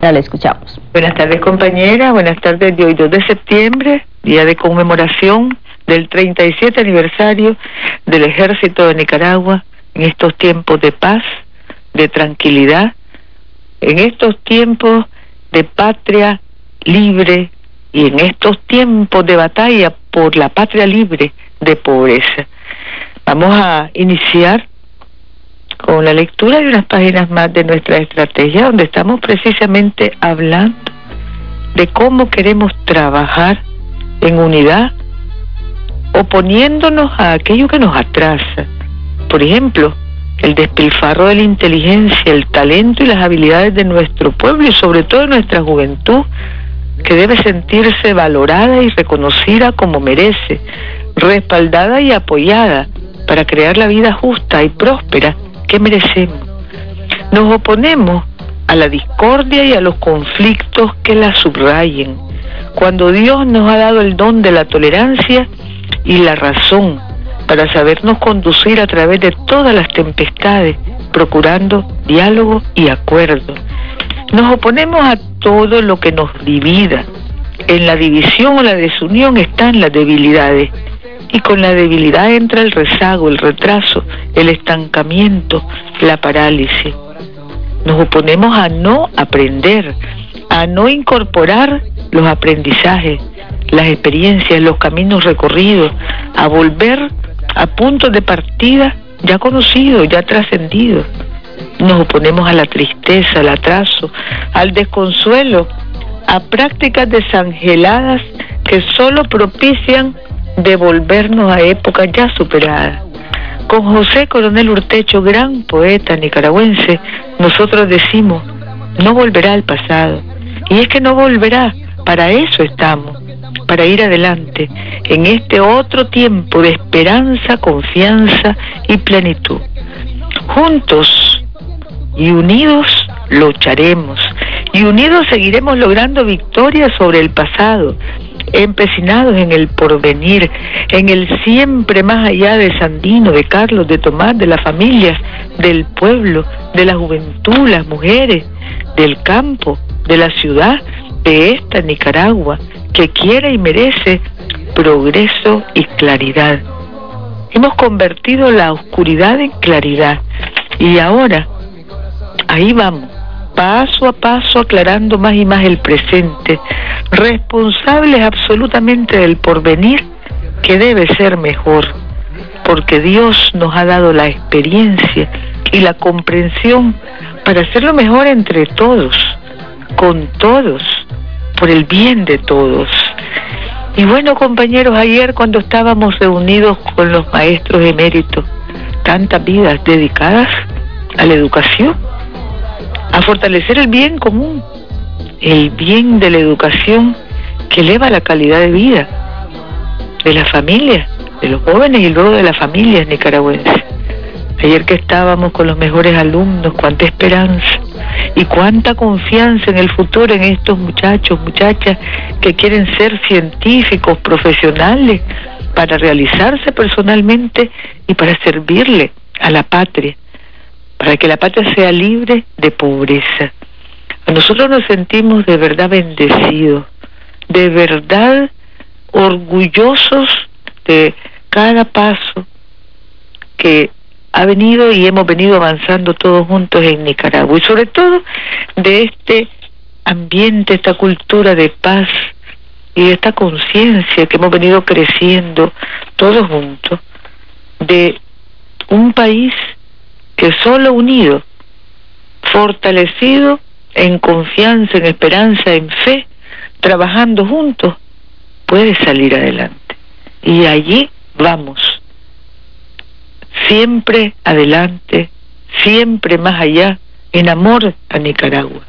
La escuchamos. Buenas tardes, compañera. Buenas tardes de hoy, 2 de septiembre, día de conmemoración del 37 aniversario del Ejército de Nicaragua en estos tiempos de paz, de tranquilidad, en estos tiempos de patria libre y en estos tiempos de batalla por la patria libre de pobreza. Vamos a iniciar con la lectura de unas páginas más de nuestra estrategia, donde estamos precisamente hablando de cómo queremos trabajar en unidad, oponiéndonos a aquello que nos atrasa. Por ejemplo, el despilfarro de la inteligencia, el talento y las habilidades de nuestro pueblo y sobre todo de nuestra juventud, que debe sentirse valorada y reconocida como merece, respaldada y apoyada para crear la vida justa y próspera que merecemos. Nos oponemos a la discordia y a los conflictos que la subrayen. Cuando Dios nos ha dado el don de la tolerancia y la razón para sabernos conducir a través de todas las tempestades, procurando diálogo y acuerdo. Nos oponemos a todo lo que nos divida. En la división o la desunión están las debilidades y con la debilidad entra el rezago, el retraso, el estancamiento, la parálisis. Nos oponemos a no aprender, a no incorporar los aprendizajes, las experiencias, los caminos recorridos, a volver a puntos de partida ya conocidos, ya trascendidos. Nos oponemos a la tristeza, al atraso, al desconsuelo, a prácticas desangeladas que solo propician devolvernos a épocas ya superadas. Con José Coronel Urtecho, gran poeta nicaragüense, nosotros decimos, no volverá al pasado. Y es que no volverá, para eso estamos, para ir adelante, en este otro tiempo de esperanza, confianza y plenitud. Juntos y unidos lucharemos, y unidos seguiremos logrando victorias sobre el pasado, empecinados en el porvenir, en el siempre más allá de Sandino, de Carlos, de Tomás, de las familias, del pueblo, de la juventud, las mujeres, del campo, de la ciudad, de esta Nicaragua, que quiere y merece progreso y claridad. Hemos convertido la oscuridad en claridad y ahora ahí vamos paso a paso aclarando más y más el presente, responsables absolutamente del porvenir que debe ser mejor, porque Dios nos ha dado la experiencia y la comprensión para hacerlo mejor entre todos, con todos, por el bien de todos. Y bueno, compañeros, ayer cuando estábamos reunidos con los maestros eméritos, tantas vidas dedicadas a la educación, a fortalecer el bien común, el bien de la educación que eleva la calidad de vida de las familias, de los jóvenes y luego de las familias nicaragüenses. Ayer que estábamos con los mejores alumnos, cuánta esperanza y cuánta confianza en el futuro en estos muchachos, muchachas que quieren ser científicos, profesionales, para realizarse personalmente y para servirle a la patria para que la patria sea libre de pobreza. Nosotros nos sentimos de verdad bendecidos, de verdad orgullosos de cada paso que ha venido y hemos venido avanzando todos juntos en Nicaragua y sobre todo de este ambiente, esta cultura de paz y esta conciencia que hemos venido creciendo todos juntos de un país que solo unido, fortalecido en confianza, en esperanza, en fe, trabajando juntos, puede salir adelante. Y allí vamos, siempre adelante, siempre más allá, en amor a Nicaragua.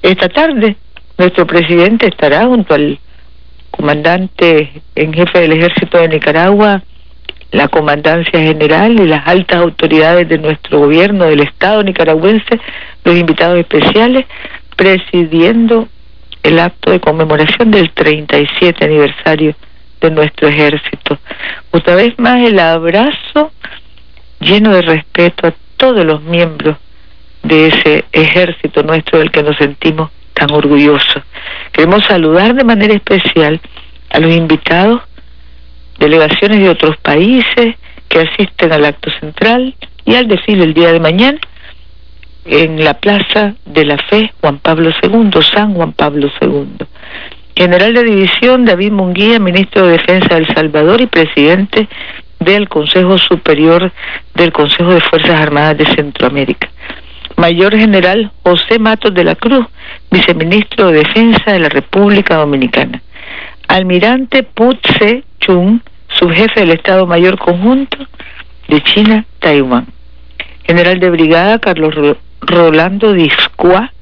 Esta tarde nuestro presidente estará junto al comandante en jefe del ejército de Nicaragua, la Comandancia General y las altas autoridades de nuestro gobierno, del Estado nicaragüense, los invitados especiales, presidiendo el acto de conmemoración del 37 aniversario de nuestro ejército. Otra vez más el abrazo lleno de respeto a todos los miembros de ese ejército nuestro del que nos sentimos tan orgullosos. Queremos saludar de manera especial a los invitados, delegaciones de otros países que asisten al acto central y al desfile el día de mañana en la Plaza de la Fe Juan Pablo II, San Juan Pablo II. General de División David Munguía, ministro de Defensa de El Salvador y presidente del Consejo Superior del Consejo de Fuerzas Armadas de Centroamérica. Mayor General José Matos de la Cruz, viceministro de Defensa de la República Dominicana. Almirante Putse Chung, subjefe del Estado Mayor Conjunto de China, Taiwán. General de Brigada Carlos Rolando Discua,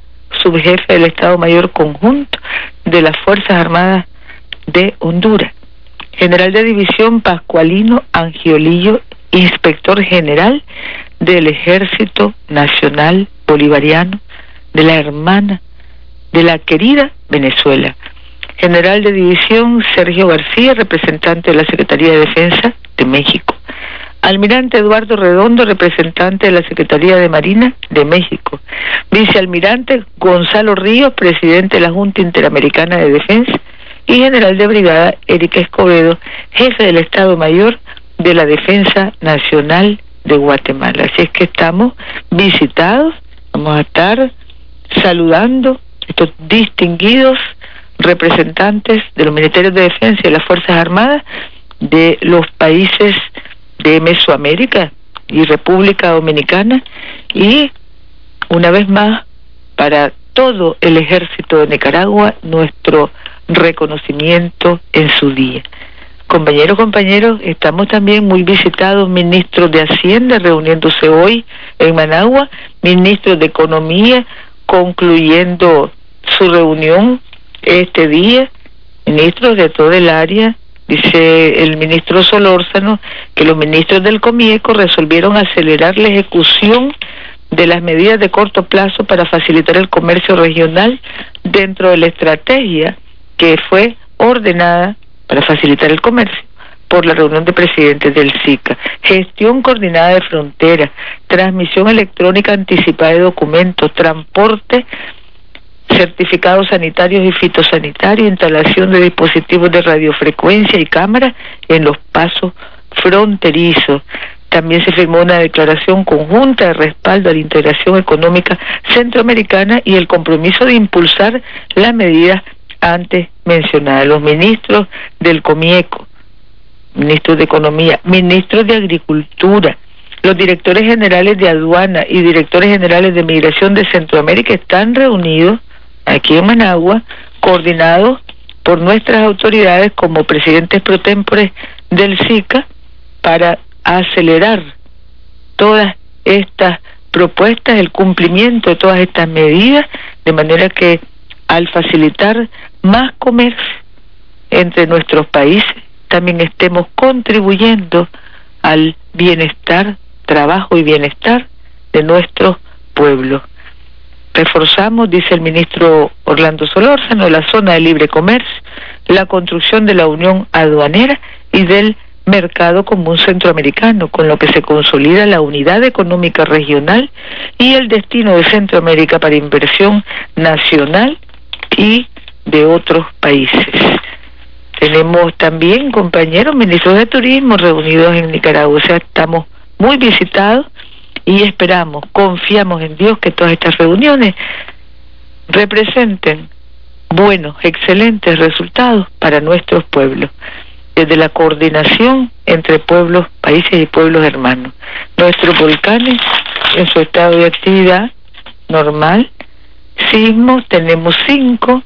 subjefe del Estado Mayor Conjunto de las Fuerzas Armadas de Honduras. General de División Pascualino Angiolillo, inspector general del Ejército Nacional Bolivariano de la hermana de la querida Venezuela. General de División Sergio García, representante de la Secretaría de Defensa de México. Almirante Eduardo Redondo, representante de la Secretaría de Marina de México. Vicealmirante Gonzalo Ríos, presidente de la Junta Interamericana de Defensa. Y general de brigada Erika Escobedo, jefe del Estado Mayor de la Defensa Nacional de Guatemala. Así es que estamos visitados, vamos a estar saludando estos distinguidos representantes de los Ministerios de Defensa y de las Fuerzas Armadas de los países de Mesoamérica y República Dominicana y una vez más para todo el ejército de Nicaragua nuestro reconocimiento en su día. Compañeros, compañeros, estamos también muy visitados ministros de Hacienda reuniéndose hoy en Managua, ministros de Economía concluyendo su reunión este día, ministros de todo el área Dice el ministro Solórzano que los ministros del Comieco resolvieron acelerar la ejecución de las medidas de corto plazo para facilitar el comercio regional dentro de la estrategia que fue ordenada para facilitar el comercio por la reunión de presidentes del SICA. Gestión coordinada de fronteras, transmisión electrónica anticipada de documentos, transporte certificados sanitarios y fitosanitarios, instalación de dispositivos de radiofrecuencia y cámara en los pasos fronterizos. También se firmó una declaración conjunta de respaldo a la integración económica centroamericana y el compromiso de impulsar las medidas antes mencionadas. Los ministros del COMIECO, ministros de Economía, ministros de Agricultura, los directores generales de aduana y directores generales de migración de Centroamérica están reunidos aquí en Managua, coordinado por nuestras autoridades como presidentes pro tempore del SICA para acelerar todas estas propuestas, el cumplimiento de todas estas medidas, de manera que al facilitar más comercio entre nuestros países, también estemos contribuyendo al bienestar, trabajo y bienestar de nuestros pueblos. Reforzamos, dice el ministro Orlando Solórzano, la zona de libre comercio, la construcción de la unión aduanera y del mercado común centroamericano, con lo que se consolida la unidad económica regional y el destino de Centroamérica para inversión nacional y de otros países. Tenemos también compañeros ministros de turismo reunidos en Nicaragua, o sea, estamos muy visitados y esperamos, confiamos en Dios que todas estas reuniones representen buenos, excelentes resultados para nuestros pueblos, desde la coordinación entre pueblos, países y pueblos hermanos. Nuestros volcanes en su estado de actividad normal, sismos tenemos cinco,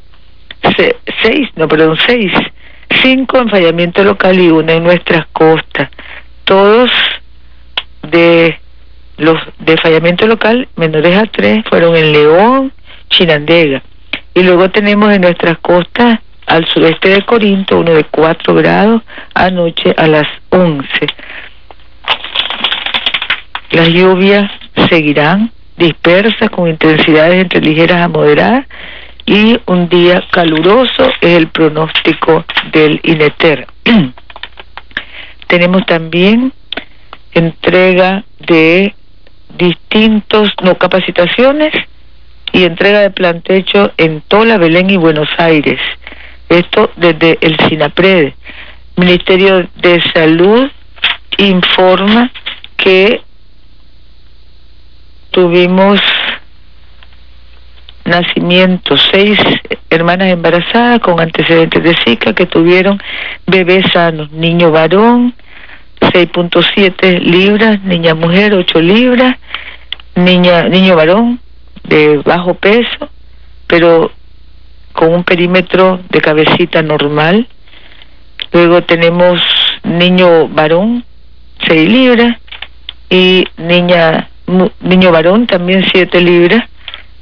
seis, no, perdón, seis, cinco en fallamiento local y una en nuestras costas, todos de los de fallamiento local, menores a tres, fueron en León, Chinandega. Y luego tenemos en nuestras costas al sudeste de Corinto uno de 4 grados anoche a las 11. Las lluvias seguirán dispersas con intensidades entre ligeras a moderadas y un día caluroso es el pronóstico del INETER. Tenemos también entrega de distintos, no, capacitaciones y entrega de plantecho en Tola, Belén y Buenos Aires. Esto desde el SINAPRED. Ministerio de Salud informa que tuvimos nacimiento, seis hermanas embarazadas con antecedentes de Zika que tuvieron bebés sanos, niño varón 6.7 libras, niña mujer 8 libras, niña niño varón de bajo peso, pero con un perímetro de cabecita normal. Luego tenemos niño varón 6 libras y niña niño varón también 7 libras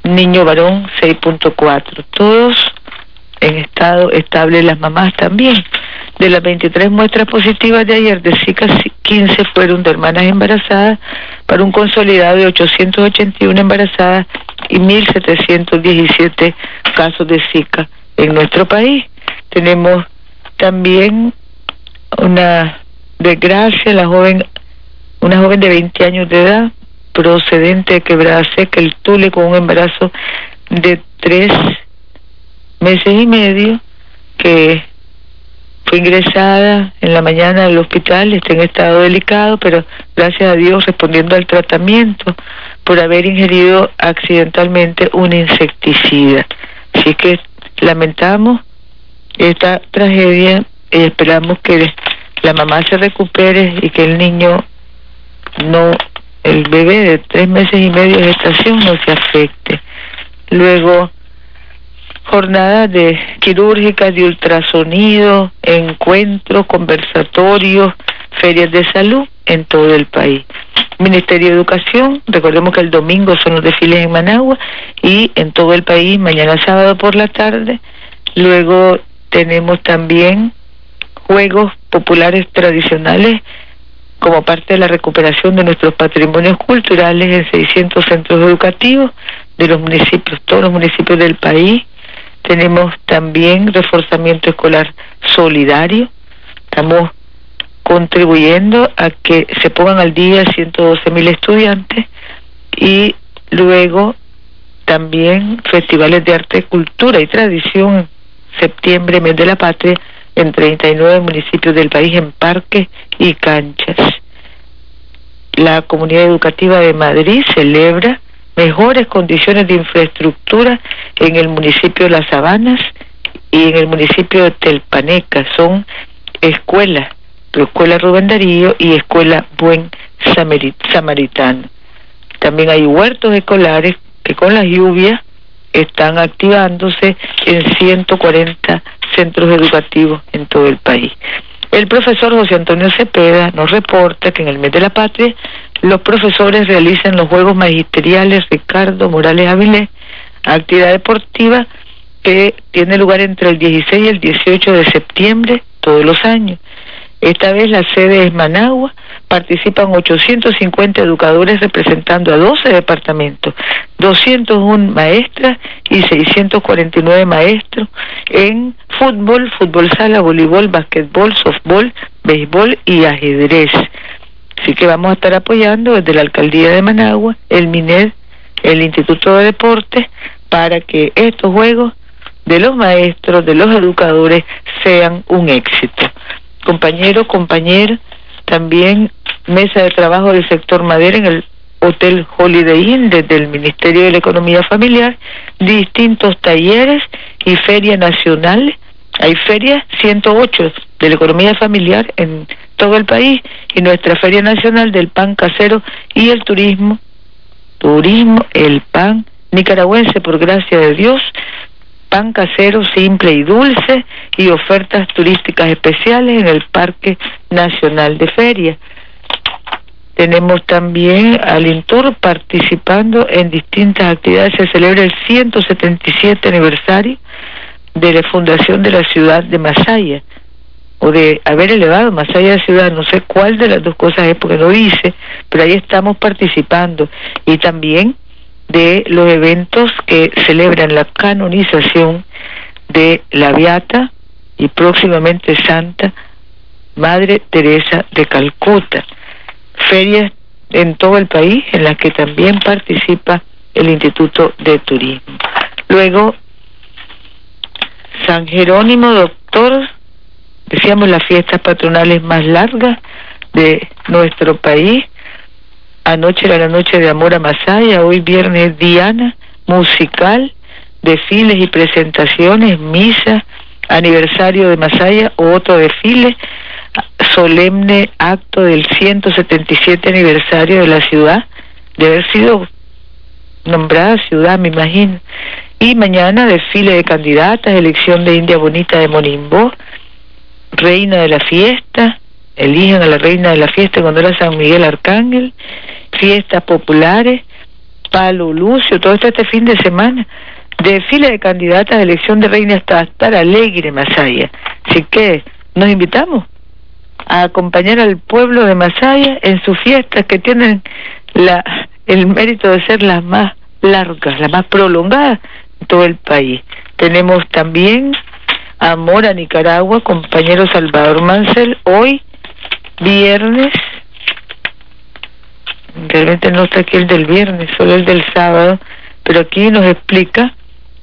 niño varón 6.4, todos en estado estable, las mamás también. De las 23 muestras positivas de ayer, de Zika 15 fueron de hermanas embarazadas, para un consolidado de 881 embarazadas y 1.717 casos de Zika en nuestro país. Tenemos también una desgracia, la joven, una joven de 20 años de edad, procedente de Quebrada Seca, el Tule, con un embarazo de tres meses y medio, que fue ingresada en la mañana al hospital, está en estado delicado, pero gracias a Dios respondiendo al tratamiento por haber ingerido accidentalmente un insecticida. Así que lamentamos esta tragedia y esperamos que la mamá se recupere y que el niño no el bebé de tres meses y medio de gestación no se afecte. Luego, jornadas de quirúrgicas de ultrasonido, encuentros, conversatorios, ferias de salud en todo el país. Ministerio de Educación, recordemos que el domingo son los desfiles en Managua y en todo el país mañana sábado por la tarde. Luego tenemos también juegos populares tradicionales como parte de la recuperación de nuestros patrimonios culturales en 600 centros educativos de los municipios, todos los municipios del país. Tenemos también reforzamiento escolar solidario. Estamos contribuyendo a que se pongan al día 112 mil estudiantes y luego también festivales de arte, cultura y tradición, septiembre, mes de la patria, en 39 municipios del país en parques y canchas. La comunidad educativa de Madrid celebra mejores condiciones de infraestructura en el municipio de Las Sabanas y en el municipio de Telpaneca. Son escuelas, Escuela Rubén Darío y Escuela Buen Samaritano. También hay huertos escolares que con las lluvias están activándose en 140 centros educativos en todo el país. El profesor José Antonio Cepeda nos reporta que en el mes de la patria los profesores realizan los Juegos Magisteriales Ricardo Morales Avilés, actividad deportiva que tiene lugar entre el 16 y el 18 de septiembre todos los años. Esta vez la sede es Managua, participan 850 educadores representando a 12 departamentos, 201 maestras y 649 maestros en fútbol, fútbol sala, voleibol, basquetbol, softbol, béisbol y ajedrez. Así que vamos a estar apoyando desde la alcaldía de Managua, el MINED, el Instituto de Deportes, para que estos juegos de los maestros, de los educadores, sean un éxito. Compañero, compañero, también mesa de trabajo del sector madera en el Hotel Holiday Inn desde el Ministerio de la Economía Familiar, distintos talleres y feria nacional. Hay ferias 108 de la economía familiar en todo el país y nuestra feria nacional del pan casero y el turismo, turismo, el pan nicaragüense por gracia de Dios, pan casero simple y dulce y ofertas turísticas especiales en el Parque Nacional de Feria. Tenemos también al Intur participando en distintas actividades. Se celebra el 177 aniversario de la fundación de la ciudad de Masaya, o de haber elevado Masaya a ciudad, no sé cuál de las dos cosas es porque no hice, pero ahí estamos participando. Y también de los eventos que celebran la canonización de la Beata y próximamente Santa Madre Teresa de Calcuta. Ferias en todo el país, en las que también participa el Instituto de Turismo. Luego, San Jerónimo, decíamos las fiestas patronales más largas de nuestro país. Anoche era la noche de amor a Masaya, hoy viernes Diana, musical, desfiles y presentaciones, misa, aniversario de Masaya, otro desfile, solemne acto del 177 aniversario de la ciudad, de haber sido nombrada ciudad, me imagino. Y mañana desfile de candidatas, elección de India Bonita de Monimbó, reina de la fiesta, eligen a la reina de la fiesta cuando era San Miguel Arcángel, fiestas populares, Palo Lucio, todo esto este fin de semana. Desfile de candidatas, elección de reina hasta estar alegre Masaya. Así que nos invitamos a acompañar al pueblo de Masaya en sus fiestas que tienen la, el mérito de ser las más largas, las más prolongadas en todo el país. Tenemos también Amor a Nicaragua, compañero Salvador Mansell, hoy viernes, realmente no está aquí el del viernes, solo el del sábado, pero aquí nos explica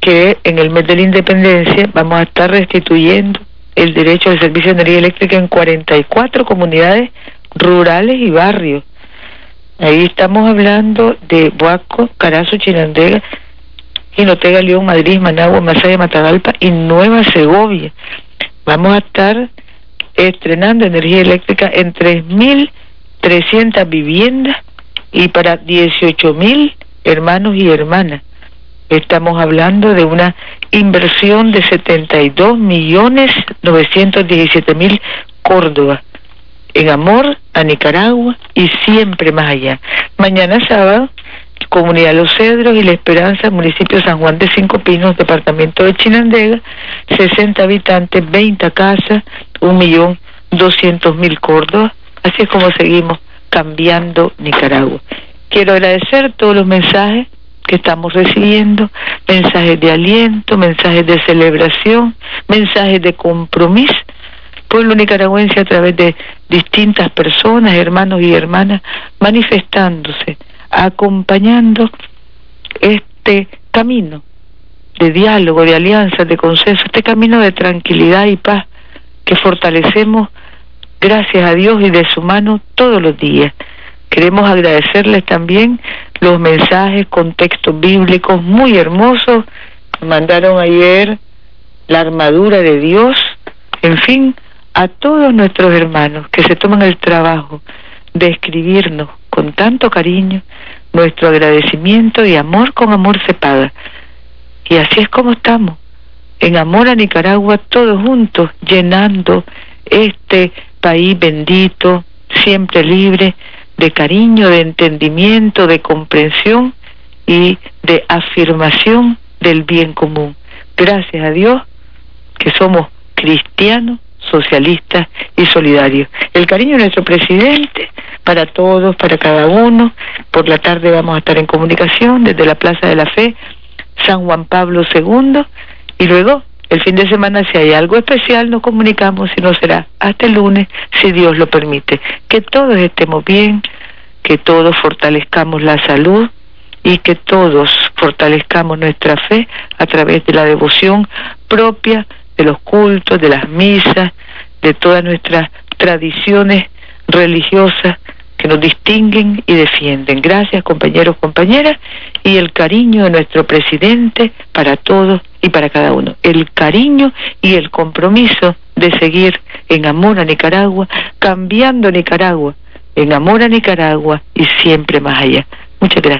que en el mes de la independencia vamos a estar restituyendo el derecho al servicio de energía eléctrica en 44 comunidades rurales y barrios. Ahí estamos hablando de Buaco, Carazo, Chinandega, Jinotega, León, Madrid, Managua, Masaya, Matagalpa y Nueva Segovia. Vamos a estar estrenando energía eléctrica en 3.300 viviendas y para 18.000 hermanos y hermanas. Estamos hablando de una inversión de 72 millones 917 mil Córdoba en amor a Nicaragua y siempre más allá. Mañana sábado, Comunidad Los Cedros y La Esperanza, municipio San Juan de Cinco Pinos, departamento de Chinandega, 60 habitantes, 20 casas, un millón doscientos mil Córdoba. Así es como seguimos cambiando Nicaragua. Quiero agradecer todos los mensajes que estamos recibiendo, mensajes de aliento, mensajes de celebración, mensajes de compromiso. Pueblo nicaragüense a través de distintas personas, hermanos y hermanas, manifestándose, acompañando este camino de diálogo, de alianza, de consenso, este camino de tranquilidad y paz que fortalecemos gracias a Dios y de su mano todos los días. Queremos agradecerles también los mensajes con textos bíblicos muy hermosos. Mandaron ayer la armadura de Dios. En fin, a todos nuestros hermanos que se toman el trabajo de escribirnos con tanto cariño nuestro agradecimiento y amor con amor se paga. Y así es como estamos, en amor a Nicaragua, todos juntos, llenando este país bendito, siempre libre, de cariño, de entendimiento, de comprensión y de afirmación del bien común. Gracias a Dios que somos cristianos, socialistas y solidarios. El cariño de nuestro presidente para todos, para cada uno. Por la tarde vamos a estar en comunicación desde la Plaza de la Fe, San Juan Pablo II, y luego el fin de semana, si hay algo especial, nos comunicamos, si no será hasta el lunes, si Dios lo permite. Que todos estemos bien, que todos fortalezcamos la salud y que todos fortalezcamos nuestra fe a través de la devoción propia, de los cultos, de las misas, de todas nuestras tradiciones religiosas que nos distinguen y defienden. Gracias compañeros, compañeras, y el cariño de nuestro presidente para todos y para cada uno. El cariño y el compromiso de seguir en amor a Nicaragua, cambiando Nicaragua, en amor a Nicaragua y siempre más allá. Muchas gracias.